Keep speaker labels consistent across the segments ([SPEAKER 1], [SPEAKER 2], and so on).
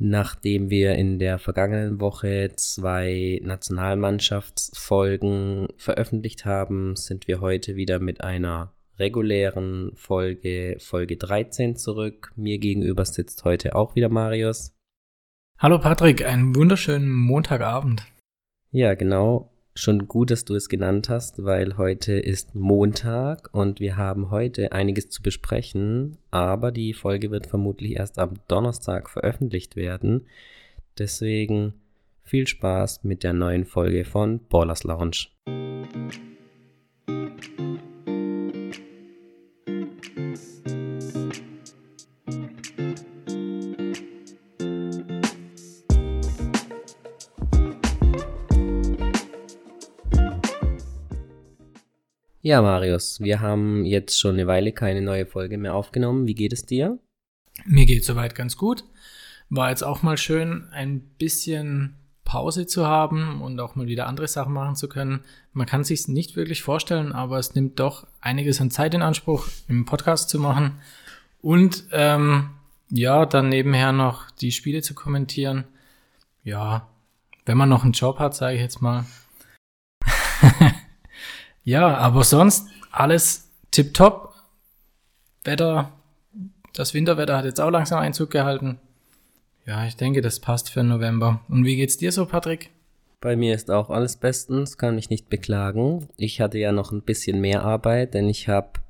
[SPEAKER 1] Nachdem wir in der vergangenen Woche zwei Nationalmannschaftsfolgen veröffentlicht haben, sind wir heute wieder mit einer regulären Folge, Folge 13 zurück. Mir gegenüber sitzt heute auch wieder Marius.
[SPEAKER 2] Hallo Patrick, einen wunderschönen Montagabend.
[SPEAKER 1] Ja, genau. Schon gut, dass du es genannt hast, weil heute ist Montag und wir haben heute einiges zu besprechen, aber die Folge wird vermutlich erst am Donnerstag veröffentlicht werden. Deswegen viel Spaß mit der neuen Folge von Ballers Lounge. Ja, Marius, wir haben jetzt schon eine Weile keine neue Folge mehr aufgenommen. Wie geht es dir?
[SPEAKER 2] Mir geht soweit ganz gut. War jetzt auch mal schön, ein bisschen Pause zu haben und auch mal wieder andere Sachen machen zu können. Man kann sich nicht wirklich vorstellen, aber es nimmt doch einiges an Zeit in Anspruch, im Podcast zu machen und ähm, ja, dann nebenher noch die Spiele zu kommentieren. Ja, wenn man noch einen Job hat, sage ich jetzt mal. Ja, aber sonst alles tipptopp. Wetter, das Winterwetter hat jetzt auch langsam Einzug gehalten. Ja, ich denke, das passt für November. Und wie geht's dir so, Patrick?
[SPEAKER 1] Bei mir ist auch alles bestens, kann mich nicht beklagen. Ich hatte ja noch ein bisschen mehr Arbeit, denn ich habe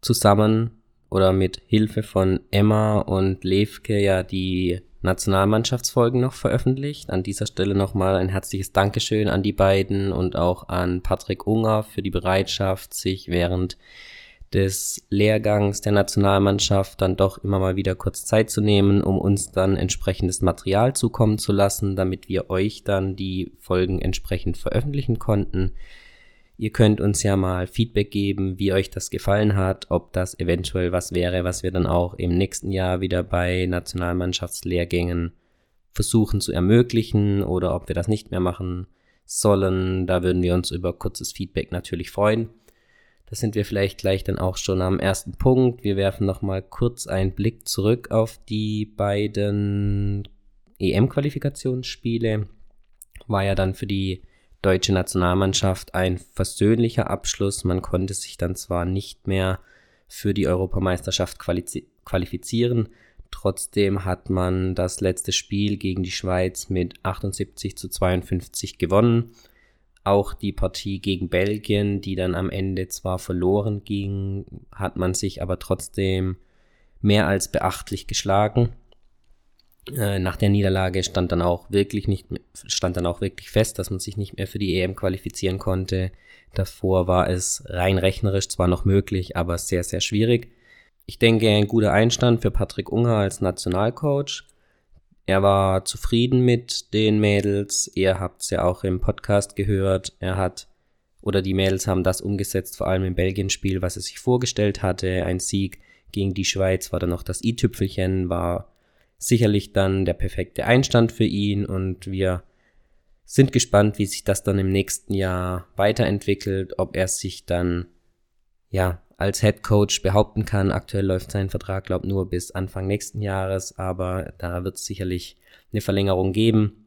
[SPEAKER 1] zusammen oder mit Hilfe von Emma und Levke ja die Nationalmannschaftsfolgen noch veröffentlicht. An dieser Stelle nochmal ein herzliches Dankeschön an die beiden und auch an Patrick Unger für die Bereitschaft, sich während des Lehrgangs der Nationalmannschaft dann doch immer mal wieder kurz Zeit zu nehmen, um uns dann entsprechendes Material zukommen zu lassen, damit wir euch dann die Folgen entsprechend veröffentlichen konnten. Ihr könnt uns ja mal Feedback geben, wie euch das gefallen hat, ob das eventuell was wäre, was wir dann auch im nächsten Jahr wieder bei Nationalmannschaftslehrgängen versuchen zu ermöglichen oder ob wir das nicht mehr machen sollen. Da würden wir uns über kurzes Feedback natürlich freuen. Da sind wir vielleicht gleich dann auch schon am ersten Punkt. Wir werfen nochmal kurz einen Blick zurück auf die beiden EM-Qualifikationsspiele. War ja dann für die deutsche Nationalmannschaft ein versöhnlicher Abschluss. Man konnte sich dann zwar nicht mehr für die Europameisterschaft qualifizieren, trotzdem hat man das letzte Spiel gegen die Schweiz mit 78 zu 52 gewonnen. Auch die Partie gegen Belgien, die dann am Ende zwar verloren ging, hat man sich aber trotzdem mehr als beachtlich geschlagen. Äh, nach der Niederlage stand dann auch wirklich nicht stand dann auch wirklich fest, dass man sich nicht mehr für die EM qualifizieren konnte. Davor war es rein rechnerisch zwar noch möglich, aber sehr sehr schwierig. Ich denke, ein guter Einstand für Patrick Unger als Nationalcoach. Er war zufrieden mit den Mädels. Ihr habt es ja auch im Podcast gehört. Er hat oder die Mädels haben das umgesetzt, vor allem im Belgien-Spiel, was er sich vorgestellt hatte. Ein Sieg gegen die Schweiz war dann noch das i-Tüpfelchen, war sicherlich dann der perfekte Einstand für ihn und wir sind gespannt, wie sich das dann im nächsten Jahr weiterentwickelt, ob er sich dann ja als Head Coach behaupten kann. Aktuell läuft sein Vertrag, glaube nur bis Anfang nächsten Jahres, aber da wird es sicherlich eine Verlängerung geben.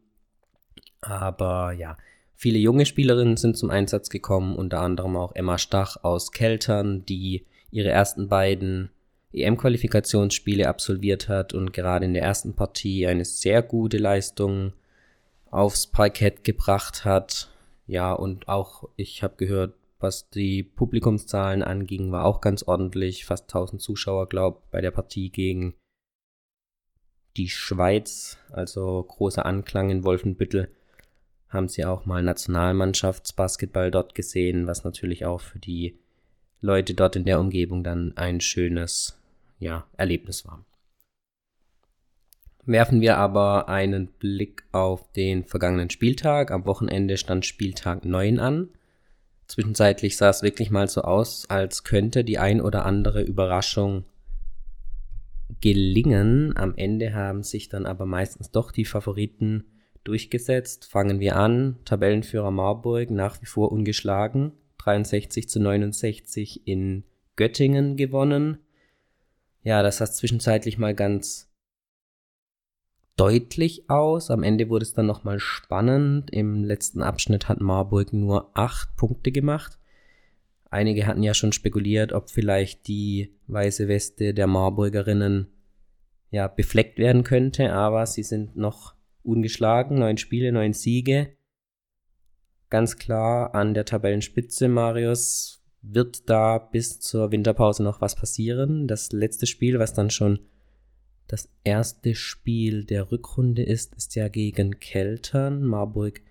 [SPEAKER 1] Aber ja, viele junge Spielerinnen sind zum Einsatz gekommen, unter anderem auch Emma Stach aus Keltern, die ihre ersten beiden EM-Qualifikationsspiele absolviert hat und gerade in der ersten Partie eine sehr gute Leistung aufs Parkett gebracht hat. Ja, und auch ich habe gehört, was die Publikumszahlen anging, war auch ganz ordentlich. Fast 1000 Zuschauer, glaube bei der Partie gegen die Schweiz. Also großer Anklang in Wolfenbüttel. Haben sie auch mal Nationalmannschaftsbasketball dort gesehen, was natürlich auch für die Leute dort in der Umgebung dann ein schönes ja, Erlebnis war. Werfen wir aber einen Blick auf den vergangenen Spieltag. Am Wochenende stand Spieltag 9 an. Zwischenzeitlich sah es wirklich mal so aus, als könnte die ein oder andere Überraschung gelingen. Am Ende haben sich dann aber meistens doch die Favoriten durchgesetzt. Fangen wir an. Tabellenführer Marburg nach wie vor ungeschlagen. 63 zu 69 in Göttingen gewonnen ja, das hat zwischenzeitlich mal ganz deutlich aus. Am Ende wurde es dann nochmal spannend. Im letzten Abschnitt hat Marburg nur acht Punkte gemacht. Einige hatten ja schon spekuliert, ob vielleicht die weiße Weste der Marburgerinnen ja befleckt werden könnte, aber sie sind noch ungeschlagen, neun Spiele, neun Siege. Ganz klar an der Tabellenspitze, Marius, wird da bis zur Winterpause noch was passieren. Das letzte Spiel, was dann schon das erste Spiel der Rückrunde ist, ist ja gegen Keltern, Marburg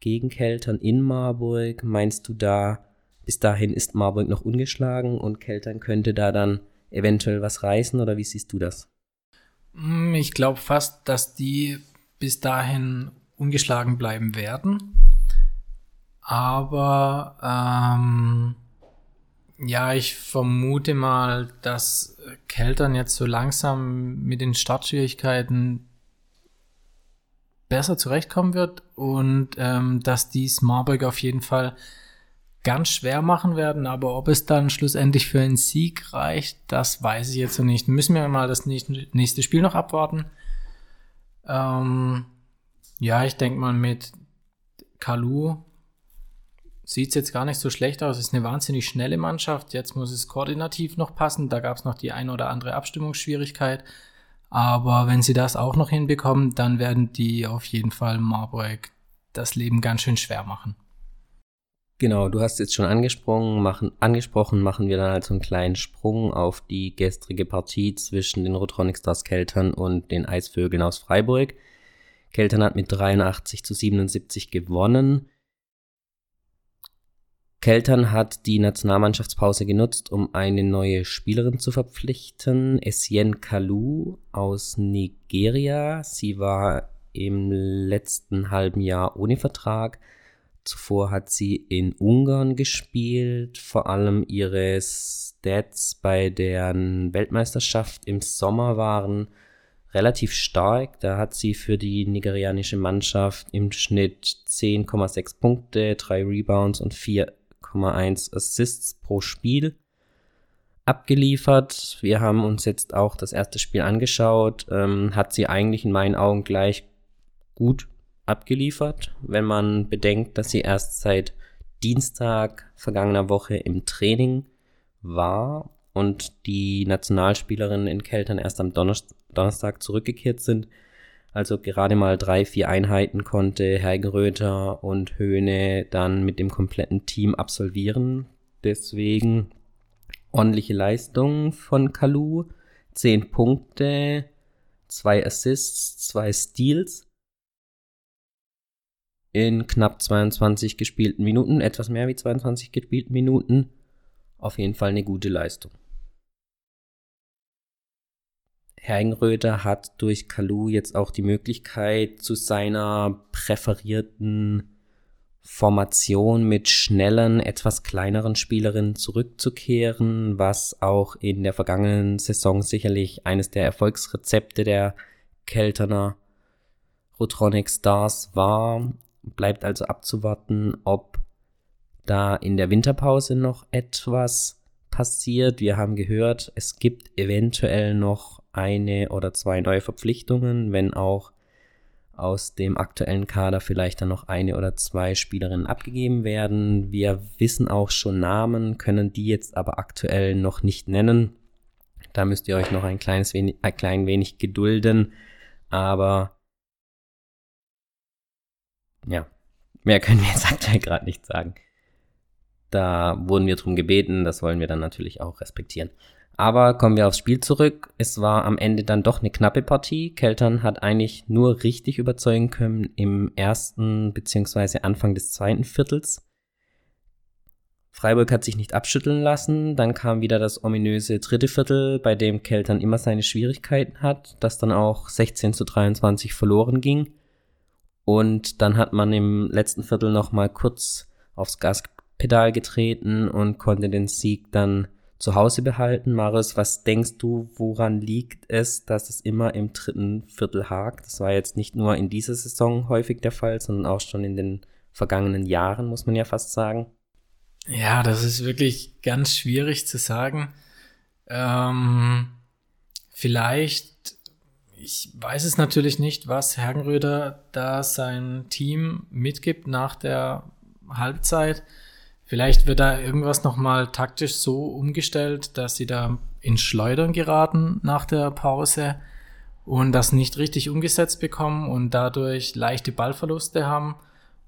[SPEAKER 1] gegen Keltern in Marburg. Meinst du da, bis dahin ist Marburg noch ungeschlagen und Keltern könnte da dann eventuell was reißen oder wie siehst du das?
[SPEAKER 2] Hm, ich glaube fast, dass die bis dahin ungeschlagen bleiben werden. Aber ähm, ja, ich vermute mal, dass Keltern jetzt so langsam mit den Startschwierigkeiten besser zurechtkommen wird und ähm, dass dies Marburg auf jeden Fall ganz schwer machen werden, aber ob es dann schlussendlich für einen Sieg reicht, das weiß ich jetzt noch nicht. Müssen wir mal das nächste Spiel noch abwarten. Ähm, ja, ich denke mal mit Kalu sieht es jetzt gar nicht so schlecht aus. Es ist eine wahnsinnig schnelle Mannschaft. Jetzt muss es koordinativ noch passen. Da gab es noch die ein oder andere Abstimmungsschwierigkeit. Aber wenn sie das auch noch hinbekommen, dann werden die auf jeden Fall Marburg das Leben ganz schön schwer machen.
[SPEAKER 1] Genau, du hast jetzt schon angesprochen, machen, angesprochen, machen wir dann also einen kleinen Sprung auf die gestrige Partie zwischen den Rotronic Stars Keltern und den Eisvögeln aus Freiburg. Keltern hat mit 83 zu 77 gewonnen. Keltern hat die Nationalmannschaftspause genutzt, um eine neue Spielerin zu verpflichten, Essien Kalu aus Nigeria. Sie war im letzten halben Jahr ohne Vertrag. Zuvor hat sie in Ungarn gespielt. Vor allem ihre Stats bei der Weltmeisterschaft im Sommer waren relativ stark. Da hat sie für die nigerianische Mannschaft im Schnitt 10,6 Punkte, 3 Rebounds und 4 8,1 Assists pro Spiel abgeliefert. Wir haben uns jetzt auch das erste Spiel angeschaut. Ähm, hat sie eigentlich in meinen Augen gleich gut abgeliefert, wenn man bedenkt, dass sie erst seit Dienstag vergangener Woche im Training war und die Nationalspielerinnen in Keltern erst am Donnerstag zurückgekehrt sind. Also gerade mal drei, vier Einheiten konnte Herr Gröter und Höhne dann mit dem kompletten Team absolvieren. Deswegen ordentliche Leistung von Kalu. Zehn Punkte, zwei Assists, zwei Steals in knapp 22 gespielten Minuten, etwas mehr wie 22 gespielten Minuten. Auf jeden Fall eine gute Leistung. Herrenröder hat durch Kalu jetzt auch die Möglichkeit, zu seiner präferierten Formation mit schnellen, etwas kleineren Spielerinnen zurückzukehren, was auch in der vergangenen Saison sicherlich eines der Erfolgsrezepte der Kelterner Rotronic Stars war. Bleibt also abzuwarten, ob da in der Winterpause noch etwas passiert. Wir haben gehört, es gibt eventuell noch eine oder zwei neue Verpflichtungen, wenn auch aus dem aktuellen Kader vielleicht dann noch eine oder zwei Spielerinnen abgegeben werden. Wir wissen auch schon Namen, können die jetzt aber aktuell noch nicht nennen. Da müsst ihr euch noch ein kleines wenig, ein klein wenig gedulden. Aber ja, mehr können wir jetzt aktuell gerade nicht sagen. Da wurden wir drum gebeten, das wollen wir dann natürlich auch respektieren. Aber kommen wir aufs Spiel zurück. Es war am Ende dann doch eine knappe Partie. Keltern hat eigentlich nur richtig überzeugen können im ersten bzw. Anfang des zweiten Viertels. Freiburg hat sich nicht abschütteln lassen. Dann kam wieder das ominöse dritte Viertel, bei dem Keltern immer seine Schwierigkeiten hat, das dann auch 16 zu 23 verloren ging. Und dann hat man im letzten Viertel nochmal kurz aufs Gaspedal getreten und konnte den Sieg dann zu Hause behalten. Marius, was denkst du, woran liegt es, dass es immer im dritten Viertel hakt? Das war jetzt nicht nur in dieser Saison häufig der Fall, sondern auch schon in den vergangenen Jahren, muss man ja fast sagen.
[SPEAKER 2] Ja, das ist wirklich ganz schwierig zu sagen. Ähm, vielleicht, ich weiß es natürlich nicht, was Hergenröder da sein Team mitgibt nach der Halbzeit. Vielleicht wird da irgendwas nochmal taktisch so umgestellt, dass sie da ins Schleudern geraten nach der Pause und das nicht richtig umgesetzt bekommen und dadurch leichte Ballverluste haben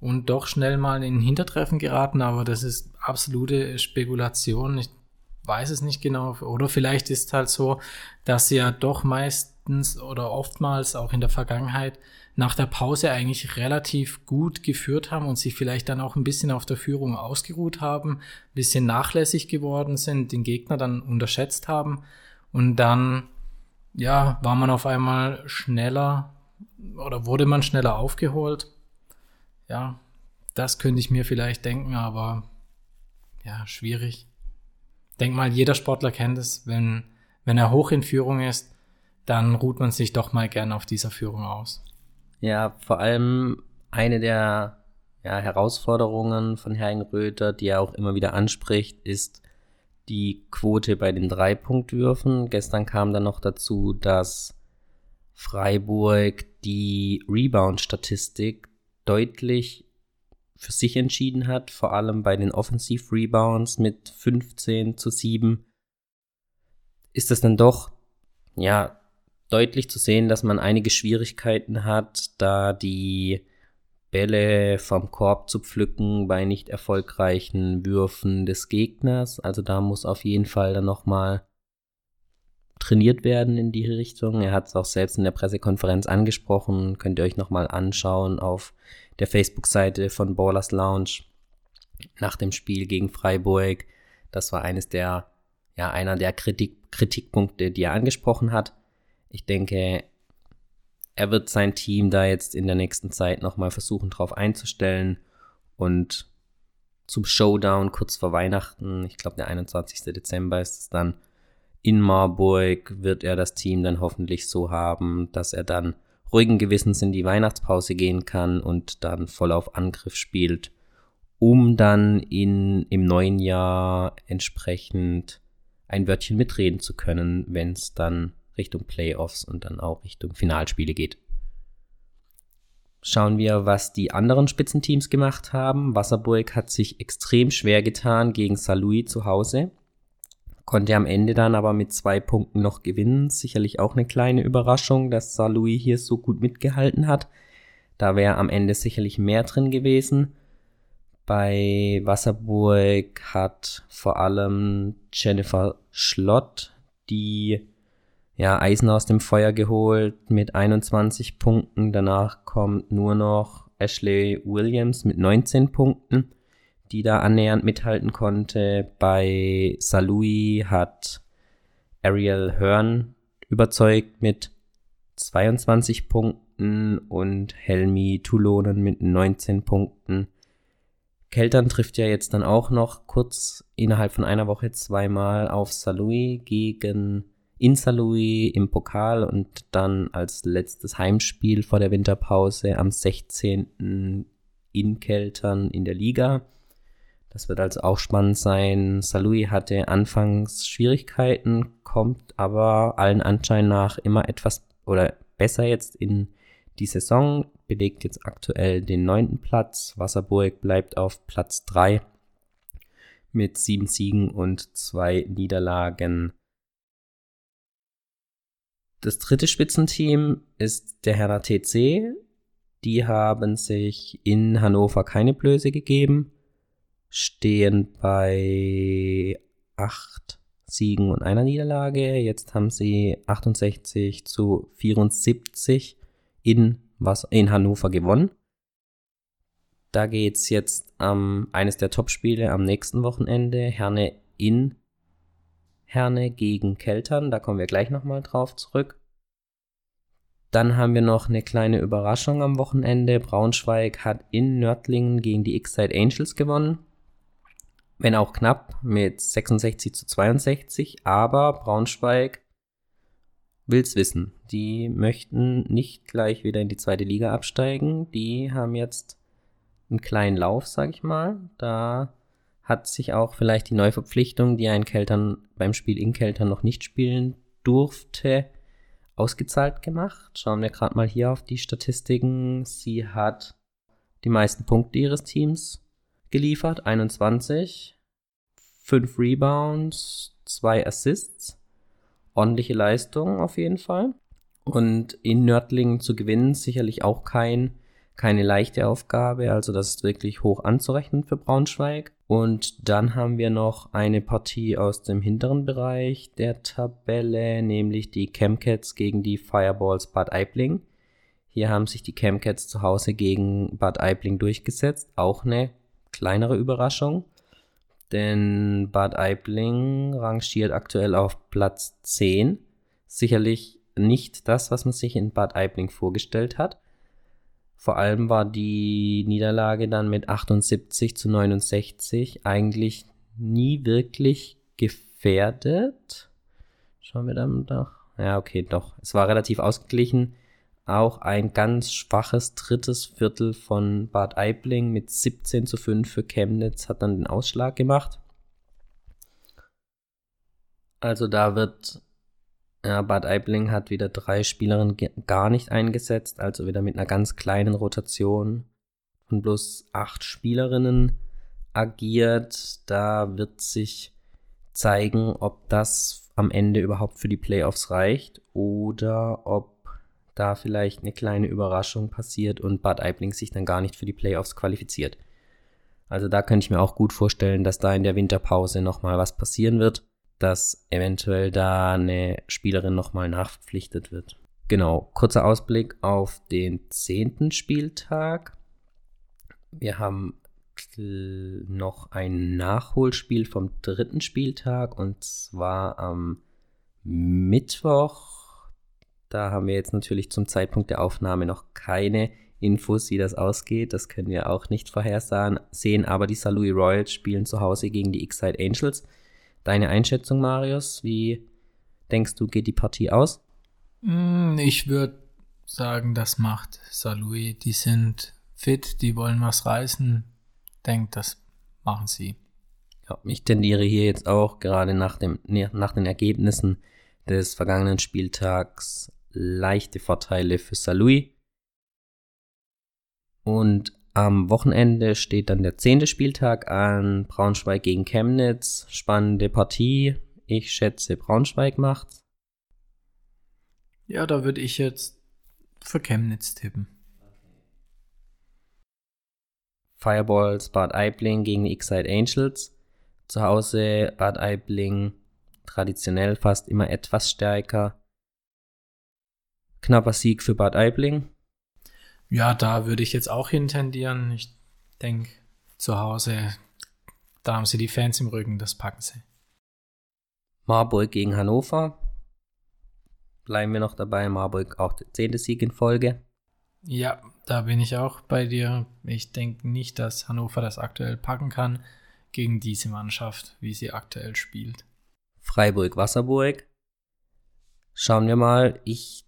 [SPEAKER 2] und doch schnell mal in Hintertreffen geraten, aber das ist absolute Spekulation. Ich weiß es nicht genau. Oder vielleicht ist halt so, dass sie ja doch meistens oder oftmals auch in der Vergangenheit nach der Pause eigentlich relativ gut geführt haben und sich vielleicht dann auch ein bisschen auf der Führung ausgeruht haben, ein bisschen nachlässig geworden sind, den Gegner dann unterschätzt haben und dann ja, war man auf einmal schneller oder wurde man schneller aufgeholt. Ja, das könnte ich mir vielleicht denken, aber ja, schwierig. Denk mal, jeder Sportler kennt es, wenn, wenn er hoch in Führung ist, dann ruht man sich doch mal gerne auf dieser Führung aus.
[SPEAKER 1] Ja, vor allem eine der ja, Herausforderungen von Herrn Röther, die er auch immer wieder anspricht, ist die Quote bei den Dreipunktwürfen. Gestern kam dann noch dazu, dass Freiburg die Rebound-Statistik deutlich für sich entschieden hat, vor allem bei den Offensiv-Rebounds mit 15 zu 7, ist es dann doch, ja, deutlich zu sehen, dass man einige Schwierigkeiten hat, da die Bälle vom Korb zu pflücken bei nicht erfolgreichen Würfen des Gegners. Also da muss auf jeden Fall dann nochmal trainiert werden in die Richtung. Er hat es auch selbst in der Pressekonferenz angesprochen. Könnt ihr euch nochmal anschauen auf der Facebook-Seite von Ballers Lounge nach dem Spiel gegen Freiburg. Das war eines der, ja, einer der Kritik, Kritikpunkte, die er angesprochen hat. Ich denke, er wird sein Team da jetzt in der nächsten Zeit nochmal versuchen, drauf einzustellen und zum Showdown kurz vor Weihnachten, ich glaube der 21. Dezember ist es dann, in Marburg wird er das Team dann hoffentlich so haben, dass er dann ruhigen Gewissens in die Weihnachtspause gehen kann und dann voll auf Angriff spielt, um dann in, im neuen Jahr entsprechend ein Wörtchen mitreden zu können, wenn es dann Richtung Playoffs und dann auch Richtung Finalspiele geht. Schauen wir, was die anderen Spitzenteams gemacht haben. Wasserburg hat sich extrem schwer getan gegen Saarlouis zu Hause, konnte am Ende dann aber mit zwei Punkten noch gewinnen. Sicherlich auch eine kleine Überraschung, dass Saarlouis hier so gut mitgehalten hat. Da wäre am Ende sicherlich mehr drin gewesen. Bei Wasserburg hat vor allem Jennifer Schlott die ja, Eisen aus dem Feuer geholt mit 21 Punkten. Danach kommt nur noch Ashley Williams mit 19 Punkten, die da annähernd mithalten konnte. Bei Salui hat Ariel Hearn überzeugt mit 22 Punkten und Helmi Tulonen mit 19 Punkten. Keltern trifft ja jetzt dann auch noch kurz innerhalb von einer Woche zweimal auf Salui gegen in Saarlouis im Pokal und dann als letztes Heimspiel vor der Winterpause am 16. in Keltern in der Liga. Das wird also auch spannend sein. Saarlouis hatte anfangs Schwierigkeiten, kommt aber allen Anschein nach immer etwas oder besser jetzt in die Saison, belegt jetzt aktuell den neunten Platz. Wasserburg bleibt auf Platz 3 mit sieben Siegen und zwei Niederlagen. Das dritte Spitzenteam ist der Hertha TC. Die haben sich in Hannover keine Blöße gegeben, stehen bei acht Siegen und einer Niederlage. Jetzt haben sie 68 zu 74 in, was, in Hannover gewonnen. Da geht es jetzt am eines der Topspiele am nächsten Wochenende. Herne in Herne gegen Keltern, da kommen wir gleich nochmal drauf zurück. Dann haben wir noch eine kleine Überraschung am Wochenende. Braunschweig hat in Nördlingen gegen die X-Side Angels gewonnen. Wenn auch knapp mit 66 zu 62, aber Braunschweig will's wissen. Die möchten nicht gleich wieder in die zweite Liga absteigen. Die haben jetzt einen kleinen Lauf, sag ich mal. Da hat sich auch vielleicht die Neuverpflichtung, die ein Keltern beim Spiel in Keltern noch nicht spielen durfte, ausgezahlt gemacht. Schauen wir gerade mal hier auf die Statistiken. Sie hat die meisten Punkte ihres Teams geliefert, 21, 5 Rebounds, 2 Assists. Ordentliche Leistung auf jeden Fall. Und in Nördlingen zu gewinnen, sicherlich auch kein, keine leichte Aufgabe. Also das ist wirklich hoch anzurechnen für Braunschweig. Und dann haben wir noch eine Partie aus dem hinteren Bereich der Tabelle, nämlich die Chemcats gegen die Fireballs Bad Aibling. Hier haben sich die Chemcats zu Hause gegen Bad Aibling durchgesetzt. Auch eine kleinere Überraschung, denn Bad Aibling rangiert aktuell auf Platz 10. Sicherlich nicht das, was man sich in Bad Aibling vorgestellt hat. Vor allem war die Niederlage dann mit 78 zu 69 eigentlich nie wirklich gefährdet. Schauen wir dann doch. Ja, okay, doch. Es war relativ ausgeglichen. Auch ein ganz schwaches drittes Viertel von Bad Aibling mit 17 zu 5 für Chemnitz hat dann den Ausschlag gemacht. Also da wird ja, Bad Aibling hat wieder drei Spielerinnen gar nicht eingesetzt, also wieder mit einer ganz kleinen Rotation von bloß acht Spielerinnen agiert. Da wird sich zeigen, ob das am Ende überhaupt für die Playoffs reicht oder ob da vielleicht eine kleine Überraschung passiert und Bad Aibling sich dann gar nicht für die Playoffs qualifiziert. Also da könnte ich mir auch gut vorstellen, dass da in der Winterpause nochmal was passieren wird dass eventuell da eine Spielerin nochmal nachverpflichtet wird. Genau, kurzer Ausblick auf den zehnten Spieltag. Wir haben noch ein Nachholspiel vom dritten Spieltag und zwar am Mittwoch. Da haben wir jetzt natürlich zum Zeitpunkt der Aufnahme noch keine Infos, wie das ausgeht. Das können wir auch nicht vorhersehen, aber die St. Louis Royals spielen zu Hause gegen die X-Side Angels. Deine Einschätzung, Marius, wie denkst du, geht die Partie aus?
[SPEAKER 2] Mm, ich würde sagen, das macht Salui. Die sind fit, die wollen was reißen. Denkt, das machen sie.
[SPEAKER 1] Ja, ich tendiere hier jetzt auch gerade nach, dem, nach den Ergebnissen des vergangenen Spieltags leichte Vorteile für Salui. Und am Wochenende steht dann der zehnte Spieltag an. Braunschweig gegen Chemnitz. Spannende Partie. Ich schätze, Braunschweig macht's.
[SPEAKER 2] Ja, da würde ich jetzt für Chemnitz tippen.
[SPEAKER 1] Fireballs Bad Aibling gegen die X-Side Angels. Zu Hause Bad Aibling traditionell fast immer etwas stärker. Knapper Sieg für Bad Aibling.
[SPEAKER 2] Ja, da würde ich jetzt auch hintendieren. Ich denke, zu Hause, da haben sie die Fans im Rücken, das packen sie.
[SPEAKER 1] Marburg gegen Hannover. Bleiben wir noch dabei. Marburg auch der zehnte Sieg in Folge.
[SPEAKER 2] Ja, da bin ich auch bei dir. Ich denke nicht, dass Hannover das aktuell packen kann gegen diese Mannschaft, wie sie aktuell spielt.
[SPEAKER 1] Freiburg-Wasserburg. Schauen wir mal. Ich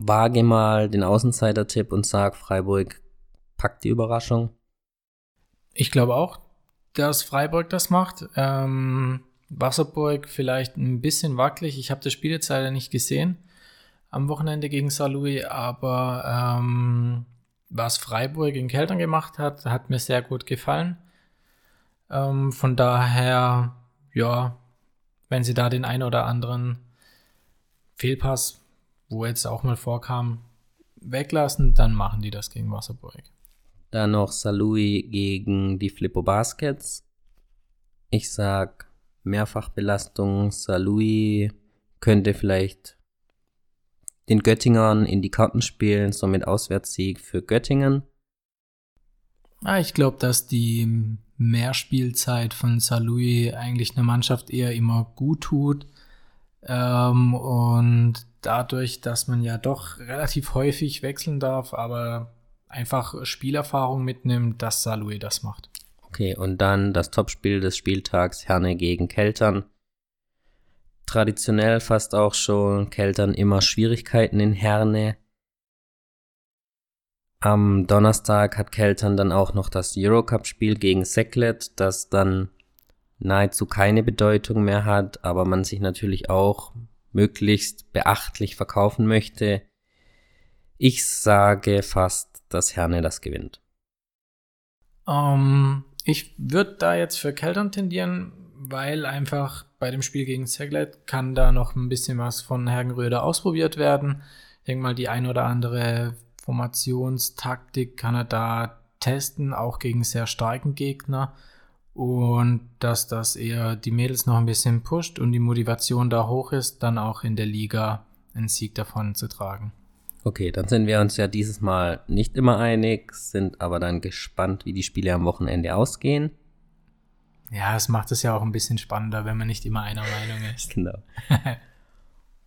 [SPEAKER 1] wage mal den Außenseiter-Tipp und sag, Freiburg packt die Überraschung.
[SPEAKER 2] Ich glaube auch, dass Freiburg das macht. Ähm, Wasserburg vielleicht ein bisschen wackelig. Ich habe das Spiel jetzt leider nicht gesehen am Wochenende gegen Saarlouis, aber ähm, was Freiburg in Keltern gemacht hat, hat mir sehr gut gefallen. Ähm, von daher, ja, wenn sie da den ein oder anderen Fehlpass wo jetzt auch mal vorkam, weglassen, dann machen die das gegen Wasserburg.
[SPEAKER 1] Dann noch Salui gegen die Flippo Baskets. Ich sag Mehrfachbelastung. Salui könnte vielleicht den Göttingern in die Karten spielen, somit Auswärtssieg für Göttingen.
[SPEAKER 2] Ah, ich glaube, dass die Mehrspielzeit von Salui eigentlich einer Mannschaft eher immer gut tut. Ähm, und dadurch, dass man ja doch relativ häufig wechseln darf, aber einfach Spielerfahrung mitnimmt, dass Salui das macht.
[SPEAKER 1] Okay, und dann das Topspiel des Spieltags Herne gegen Keltern. Traditionell fast auch schon Keltern immer Schwierigkeiten in Herne. Am Donnerstag hat Keltern dann auch noch das Eurocup-Spiel gegen Seklet, das dann nahezu keine Bedeutung mehr hat, aber man sich natürlich auch möglichst beachtlich verkaufen möchte. Ich sage fast, dass Herne das gewinnt.
[SPEAKER 2] Um, ähm, ich würde da jetzt für Keltern tendieren, weil einfach bei dem Spiel gegen Seglet kann da noch ein bisschen was von Hergenröder ausprobiert werden. Ich denke mal, die ein oder andere Formationstaktik kann er da testen, auch gegen sehr starken Gegner. Und dass das eher die Mädels noch ein bisschen pusht und die Motivation da hoch ist, dann auch in der Liga einen Sieg davon zu tragen.
[SPEAKER 1] Okay, dann sind wir uns ja dieses Mal nicht immer einig, sind aber dann gespannt, wie die Spiele am Wochenende ausgehen.
[SPEAKER 2] Ja, es macht es ja auch ein bisschen spannender, wenn man nicht immer einer Meinung ist.
[SPEAKER 1] Genau.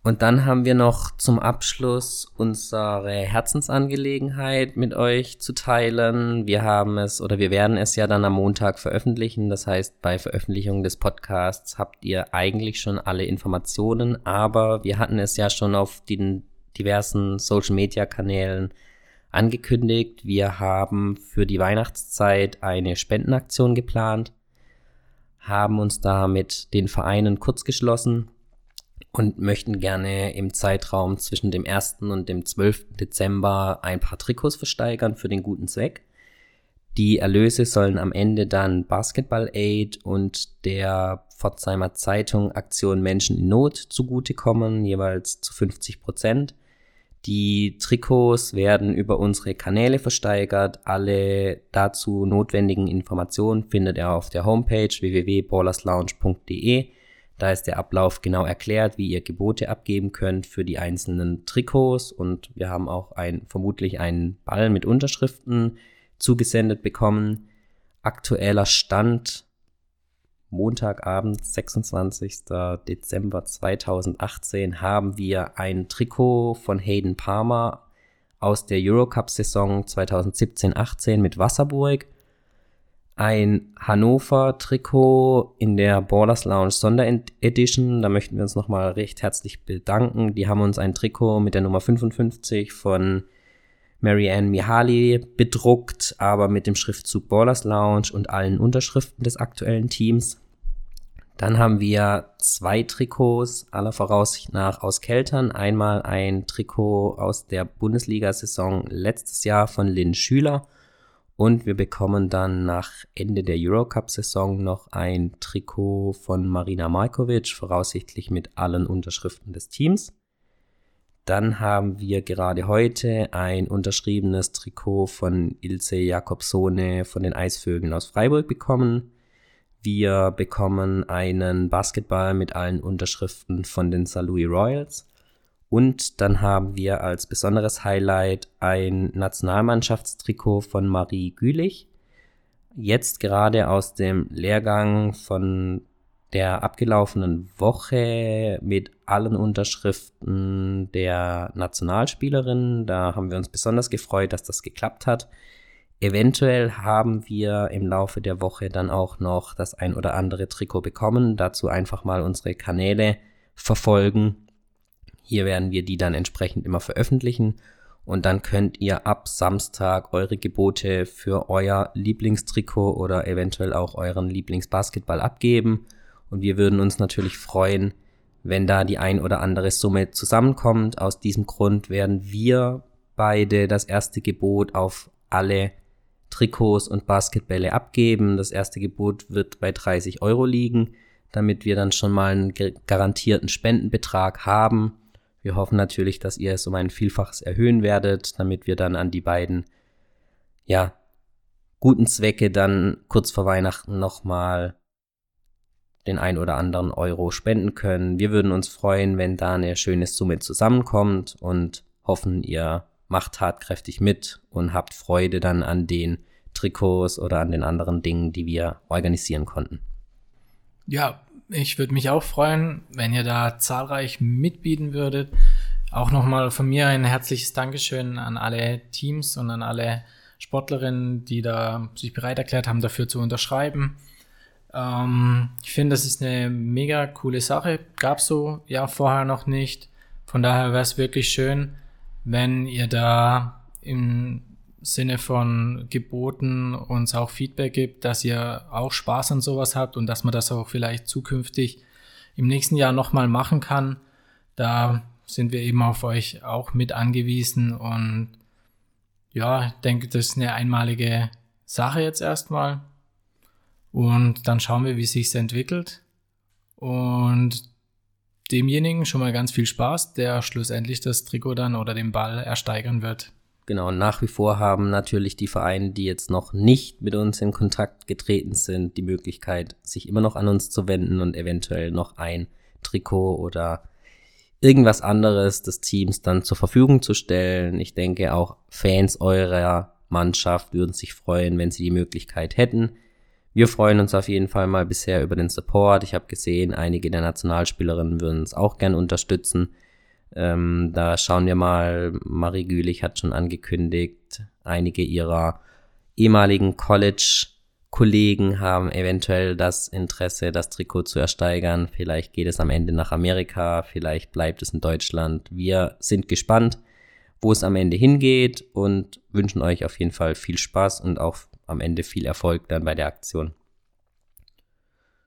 [SPEAKER 1] Und dann haben wir noch zum Abschluss unsere Herzensangelegenheit mit euch zu teilen. Wir haben es oder wir werden es ja dann am Montag veröffentlichen. Das heißt, bei Veröffentlichung des Podcasts habt ihr eigentlich schon alle Informationen, aber wir hatten es ja schon auf den diversen Social Media Kanälen angekündigt. Wir haben für die Weihnachtszeit eine Spendenaktion geplant, haben uns da mit den Vereinen kurz geschlossen und möchten gerne im Zeitraum zwischen dem 1. und dem 12. Dezember ein paar Trikots versteigern für den guten Zweck. Die Erlöse sollen am Ende dann Basketball Aid und der Pforzheimer Zeitung Aktion Menschen in Not zugutekommen, jeweils zu 50 Prozent. Die Trikots werden über unsere Kanäle versteigert. Alle dazu notwendigen Informationen findet ihr auf der Homepage www.ballerslounge.de. Da ist der Ablauf genau erklärt, wie ihr Gebote abgeben könnt für die einzelnen Trikots und wir haben auch ein, vermutlich einen Ball mit Unterschriften zugesendet bekommen. Aktueller Stand Montagabend, 26. Dezember 2018, haben wir ein Trikot von Hayden Palmer aus der Eurocup-Saison 2017-18 mit Wasserburg ein Hannover-Trikot in der Borders Lounge Sonderedition. Da möchten wir uns nochmal recht herzlich bedanken. Die haben uns ein Trikot mit der Nummer 55 von Marianne Mihaly bedruckt, aber mit dem Schriftzug Borders Lounge und allen Unterschriften des aktuellen Teams. Dann haben wir zwei Trikots aller Voraussicht nach aus Keltern. Einmal ein Trikot aus der Bundesliga-Saison letztes Jahr von Lynn Schüler und wir bekommen dann nach Ende der Eurocup-Saison noch ein Trikot von Marina Markovic, voraussichtlich mit allen Unterschriften des Teams. Dann haben wir gerade heute ein unterschriebenes Trikot von Ilse Jakobsone von den Eisvögeln aus Freiburg bekommen. Wir bekommen einen Basketball mit allen Unterschriften von den St. Louis Royals. Und dann haben wir als besonderes Highlight ein Nationalmannschaftstrikot von Marie Gülich. Jetzt gerade aus dem Lehrgang von der abgelaufenen Woche mit allen Unterschriften der Nationalspielerin. Da haben wir uns besonders gefreut, dass das geklappt hat. Eventuell haben wir im Laufe der Woche dann auch noch das ein oder andere Trikot bekommen. Dazu einfach mal unsere Kanäle verfolgen hier werden wir die dann entsprechend immer veröffentlichen und dann könnt ihr ab Samstag eure Gebote für euer Lieblingstrikot oder eventuell auch euren Lieblingsbasketball abgeben. Und wir würden uns natürlich freuen, wenn da die ein oder andere Summe zusammenkommt. Aus diesem Grund werden wir beide das erste Gebot auf alle Trikots und Basketbälle abgeben. Das erste Gebot wird bei 30 Euro liegen, damit wir dann schon mal einen garantierten Spendenbetrag haben wir hoffen natürlich, dass ihr es um ein Vielfaches erhöhen werdet, damit wir dann an die beiden, ja, guten Zwecke dann kurz vor Weihnachten nochmal den ein oder anderen Euro spenden können. Wir würden uns freuen, wenn da eine schöne Summe zusammenkommt und hoffen, ihr macht tatkräftig mit und habt Freude dann an den Trikots oder an den anderen Dingen, die wir organisieren konnten.
[SPEAKER 2] Ja, ich würde mich auch freuen, wenn ihr da zahlreich mitbieten würdet. Auch nochmal von mir ein herzliches Dankeschön an alle Teams und an alle Sportlerinnen, die da sich bereit erklärt haben, dafür zu unterschreiben. Ähm, ich finde, das ist eine mega coole Sache. Gab so ja vorher noch nicht. Von daher wäre es wirklich schön, wenn ihr da im Sinne von Geboten uns auch Feedback gibt, dass ihr auch Spaß an sowas habt und dass man das auch vielleicht zukünftig im nächsten Jahr nochmal machen kann. Da sind wir eben auf euch auch mit angewiesen und ja, ich denke, das ist eine einmalige Sache jetzt erstmal. Und dann schauen wir, wie sich's entwickelt. Und demjenigen schon mal ganz viel Spaß, der schlussendlich das Trikot dann oder den Ball ersteigern wird.
[SPEAKER 1] Genau, nach wie vor haben natürlich die Vereine, die jetzt noch nicht mit uns in Kontakt getreten sind, die Möglichkeit, sich immer noch an uns zu wenden und eventuell noch ein Trikot oder irgendwas anderes des Teams dann zur Verfügung zu stellen. Ich denke auch Fans eurer Mannschaft würden sich freuen, wenn sie die Möglichkeit hätten. Wir freuen uns auf jeden Fall mal bisher über den Support. Ich habe gesehen, einige der Nationalspielerinnen würden uns auch gern unterstützen. Ähm, da schauen wir mal, Marie Gülich hat schon angekündigt, einige ihrer ehemaligen College-Kollegen haben eventuell das Interesse, das Trikot zu ersteigern. Vielleicht geht es am Ende nach Amerika, vielleicht bleibt es in Deutschland. Wir sind gespannt, wo es am Ende hingeht und wünschen euch auf jeden Fall viel Spaß und auch am Ende viel Erfolg dann bei der Aktion.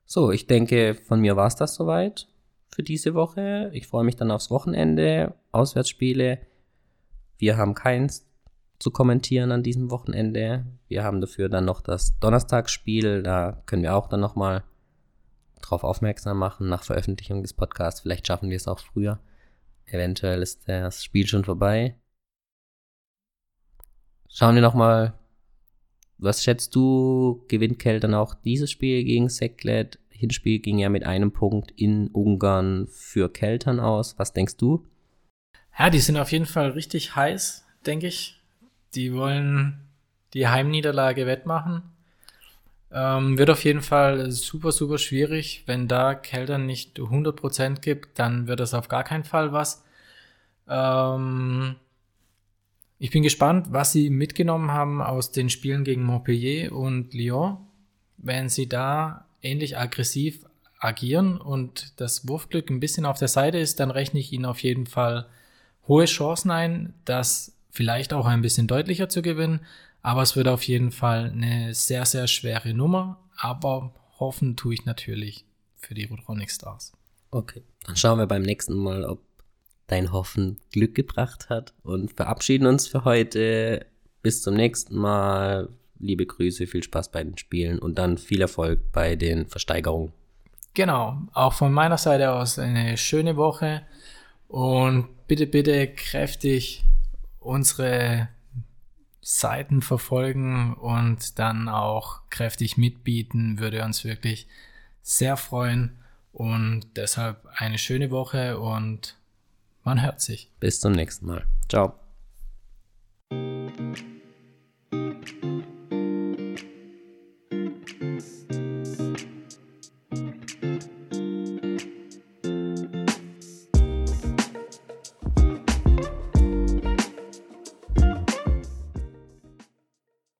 [SPEAKER 1] So, ich denke, von mir war es das soweit für diese Woche. Ich freue mich dann aufs Wochenende, Auswärtsspiele. Wir haben keins zu kommentieren an diesem Wochenende. Wir haben dafür dann noch das Donnerstagsspiel. Da können wir auch dann nochmal drauf aufmerksam machen nach Veröffentlichung des Podcasts. Vielleicht schaffen wir es auch früher. Eventuell ist das Spiel schon vorbei. Schauen wir nochmal, was schätzt du, gewinnt Keltern auch dieses Spiel gegen Seklet? Hinspiel ging ja mit einem Punkt in Ungarn für Keltern aus. Was denkst du?
[SPEAKER 2] Ja, die sind auf jeden Fall richtig heiß, denke ich. Die wollen die Heimniederlage wettmachen. Ähm, wird auf jeden Fall super, super schwierig. Wenn da Keltern nicht 100% gibt, dann wird das auf gar keinen Fall was. Ähm, ich bin gespannt, was sie mitgenommen haben aus den Spielen gegen Montpellier und Lyon. Wenn sie da ähnlich aggressiv agieren und das Wurfglück ein bisschen auf der Seite ist, dann rechne ich ihnen auf jeden Fall hohe Chancen ein, das vielleicht auch ein bisschen deutlicher zu gewinnen. Aber es wird auf jeden Fall eine sehr, sehr schwere Nummer. Aber hoffen tue ich natürlich für die Rotronic Stars.
[SPEAKER 1] Okay, dann schauen wir beim nächsten Mal, ob dein Hoffen Glück gebracht hat und verabschieden uns für heute. Bis zum nächsten Mal liebe Grüße, viel Spaß bei den Spielen und dann viel Erfolg bei den Versteigerungen.
[SPEAKER 2] Genau, auch von meiner Seite aus eine schöne Woche und bitte, bitte kräftig unsere Seiten verfolgen und dann auch kräftig mitbieten, würde uns wirklich sehr freuen. Und deshalb eine schöne Woche und man hört sich.
[SPEAKER 1] Bis zum nächsten Mal. Ciao.